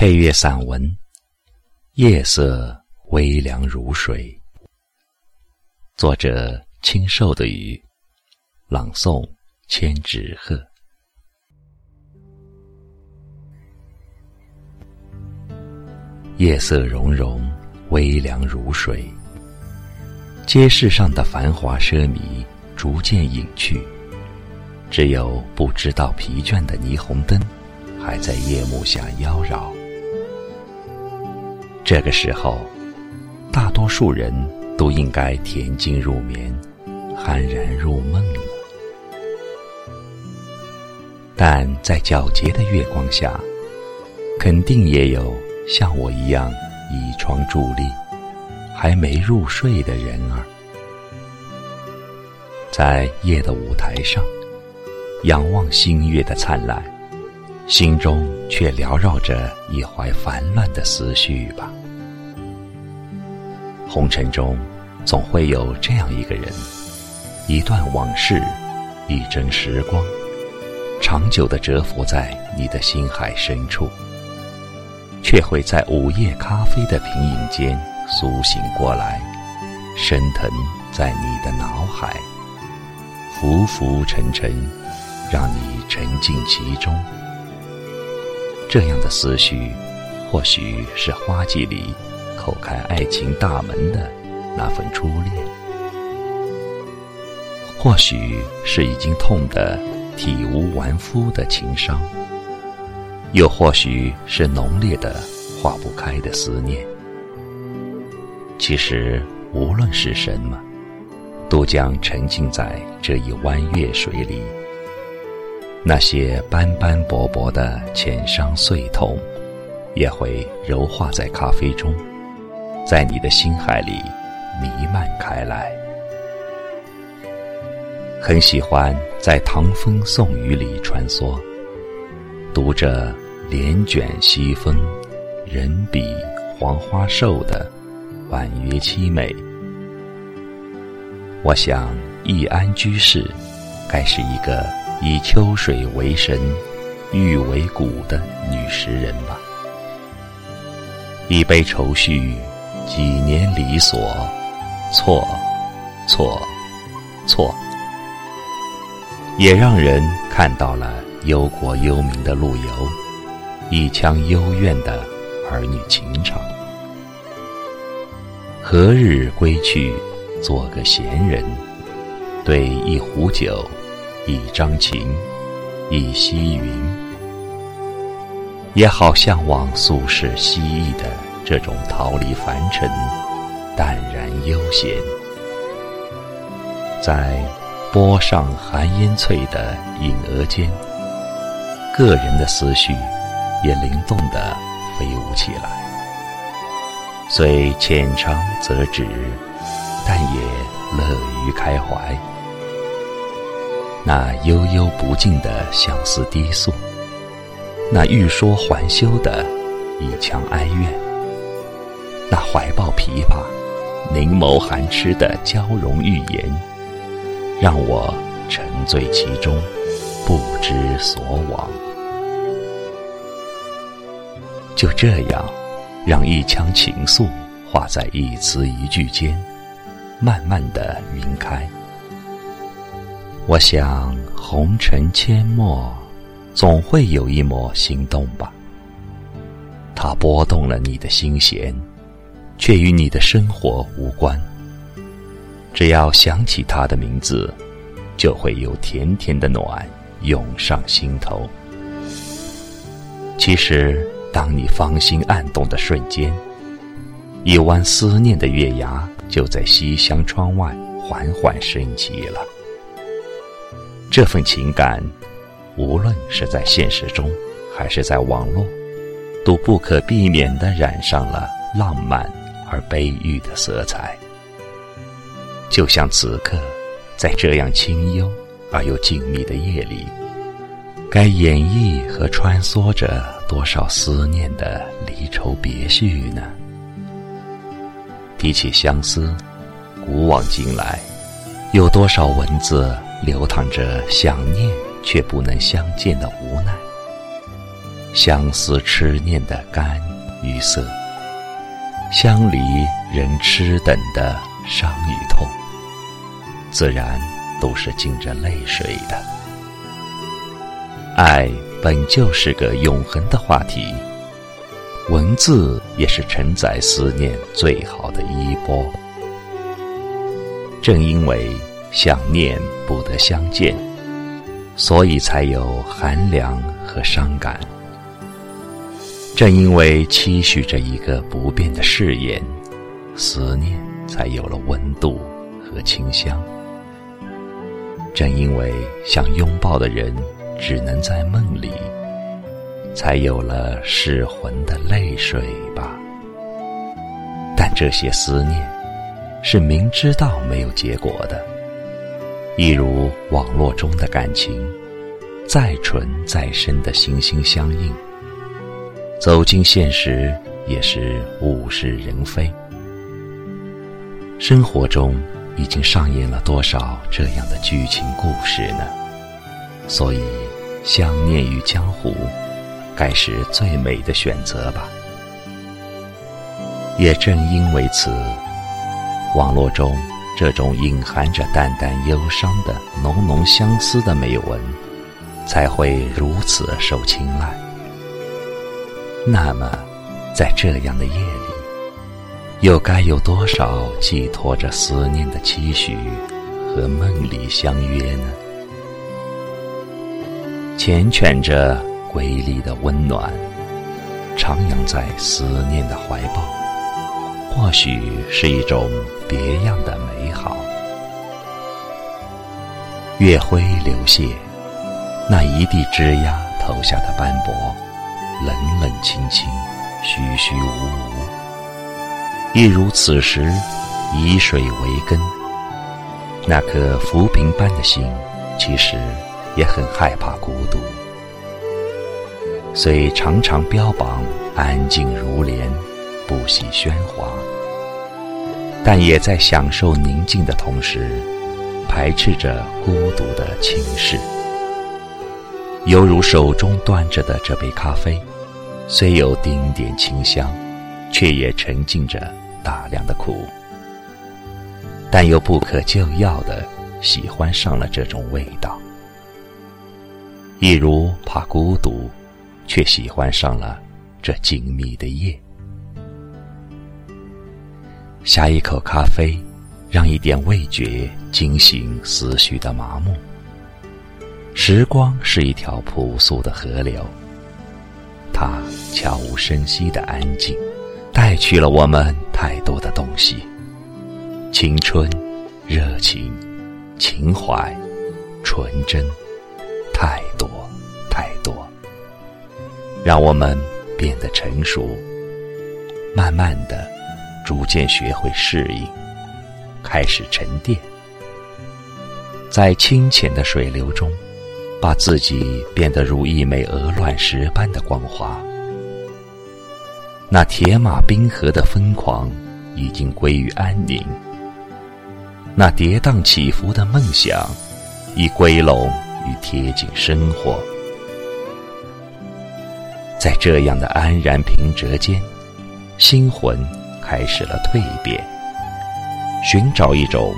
配乐散文《夜色微凉如水》，作者清瘦的雨，朗诵千纸鹤。夜色融融，微凉如水。街市上的繁华奢靡逐渐隐去，只有不知道疲倦的霓虹灯还在夜幕下妖娆。这个时候，大多数人都应该恬静入眠，酣然入梦了。但在皎洁的月光下，肯定也有像我一样倚窗伫立、还没入睡的人儿，在夜的舞台上仰望星月的灿烂，心中却缭绕着一怀烦乱的思绪吧。红尘中，总会有这样一个人，一段往事，一帧时光，长久的蛰伏在你的心海深处，却会在午夜咖啡的品饮间苏醒过来，升腾在你的脑海，浮浮沉沉，让你沉浸其中。这样的思绪，或许是花季里。叩开爱情大门的那份初恋，或许是已经痛得体无完肤的情伤，又或许是浓烈的化不开的思念。其实，无论是什么，都将沉浸在这一弯月水里。那些斑斑驳驳的浅伤碎痛，也会柔化在咖啡中。在你的心海里弥漫开来，很喜欢在唐风宋雨里穿梭，读着帘卷西风，人比黄花瘦的婉约凄美。我想易安居士该是一个以秋水为神、玉为骨的女诗人吧。一杯愁绪。几年离索，错，错，错，也让人看到了忧国忧民的陆游，一腔幽怨的儿女情长。何日归去，做个闲人，对一壶酒，一张琴，一溪云，也好向往苏轼蜥蜴的。这种逃离凡尘、淡然悠闲，在波上寒烟翠的影额间，个人的思绪也灵动地飞舞起来。虽浅尝辄止，但也乐于开怀。那悠悠不尽的相思低诉，那欲说还休的一腔哀怨。那怀抱琵琶、凝眸含痴的娇容玉颜，让我沉醉其中，不知所往。就这样，让一腔情愫化在一词一句间，慢慢的晕开。我想，红尘阡陌，总会有一抹心动吧。它拨动了你的心弦。却与你的生活无关。只要想起他的名字，就会有甜甜的暖涌上心头。其实，当你芳心暗动的瞬间，一弯思念的月牙就在西厢窗外缓缓升起了。这份情感，无论是在现实中，还是在网络，都不可避免地染上了浪漫。而悲郁的色彩，就像此刻，在这样清幽而又静谧的夜里，该演绎和穿梭着多少思念的离愁别绪呢？提起相思，古往今来，有多少文字流淌着想念却不能相见的无奈？相思痴念的干与涩，相离人痴等的伤与痛，自然都是浸着泪水的。爱本就是个永恒的话题，文字也是承载思念最好的衣钵。正因为想念不得相见，所以才有寒凉和伤感。正因为期许着一个不变的誓言，思念才有了温度和清香。正因为想拥抱的人只能在梦里，才有了失魂的泪水吧。但这些思念，是明知道没有结果的，一如网络中的感情，再纯再深的心心相印。走进现实，也是物是人非。生活中已经上演了多少这样的剧情故事呢？所以，想念与江湖，该是最美的选择吧。也正因为此，网络中这种隐含着淡淡忧伤的浓浓相思的美文，才会如此受青睐。那么，在这样的夜里，又该有多少寄托着思念的期许和梦里相约呢？缱绻着瑰丽的温暖，徜徉在思念的怀抱，或许是一种别样的美好。月辉流泻，那一地枝桠投下的斑驳。冷冷清清，虚虚无无，一如此时以水为根，那颗浮萍般的心，其实也很害怕孤独。虽常常标榜安静如莲，不喜喧哗，但也在享受宁静的同时，排斥着孤独的侵蚀。犹如手中端着的这杯咖啡。虽有丁点清香，却也沉浸着大量的苦。但又不可救药的喜欢上了这种味道，一如怕孤独，却喜欢上了这静谧的夜。下一口咖啡，让一点味觉惊醒思绪的麻木。时光是一条朴素的河流。它悄无声息的安静，带去了我们太多的东西：青春、热情、情怀、纯真，太多太多，让我们变得成熟，慢慢的，逐渐学会适应，开始沉淀，在清浅的水流中。把自己变得如一枚鹅卵石般的光滑，那铁马冰河的疯狂已经归于安宁，那跌宕起伏的梦想已归拢与贴近生活，在这样的安然平折间，心魂开始了蜕变，寻找一种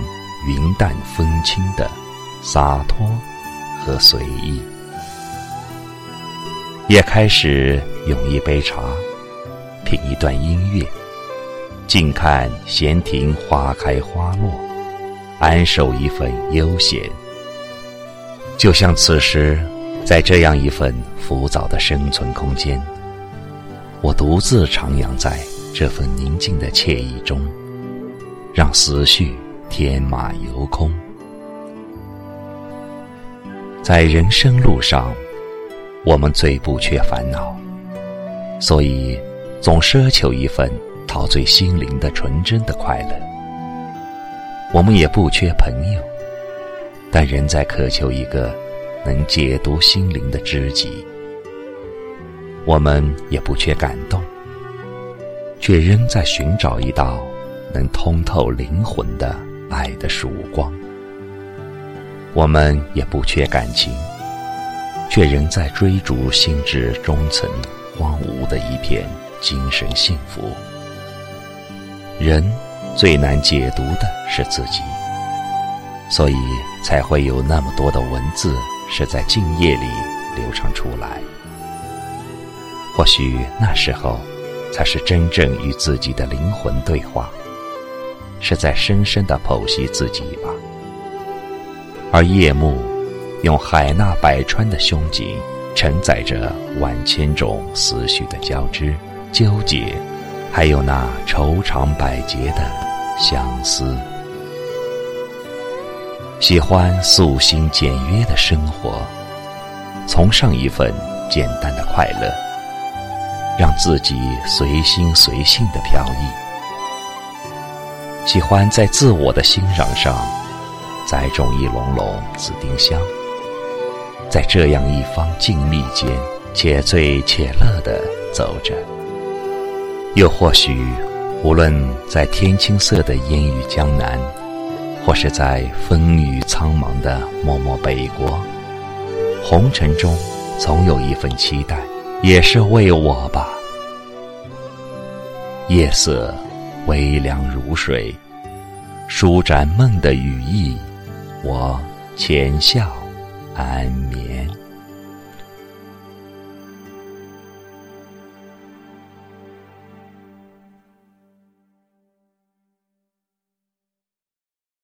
云淡风轻的洒脱。和随意，也开始用一杯茶，品一段音乐，静看闲庭花开花落，安守一份悠闲。就像此时，在这样一份浮躁的生存空间，我独自徜徉在这份宁静的惬意中，让思绪天马游空。在人生路上，我们最不缺烦恼，所以总奢求一份陶醉心灵的纯真的快乐。我们也不缺朋友，但仍在渴求一个能解读心灵的知己。我们也不缺感动，却仍在寻找一道能通透灵魂的爱的曙光。我们也不缺感情，却仍在追逐心智中层荒芜的一片精神幸福。人最难解读的是自己，所以才会有那么多的文字是在静夜里流畅出来。或许那时候，才是真正与自己的灵魂对话，是在深深的剖析自己吧。而夜幕，用海纳百川的胸襟，承载着万千种思绪的交织、纠结，还有那愁肠百结的相思。喜欢素心简约的生活，崇尚一份简单的快乐，让自己随心随性的飘逸。喜欢在自我的欣赏上。栽种一笼笼紫丁香，在这样一方静谧间，且醉且乐地走着。又或许，无论在天青色的烟雨江南，或是在风雨苍茫的漠漠北国，红尘中总有一份期待，也是为我吧。夜色微凉如水，舒展梦的羽翼。我浅笑安眠。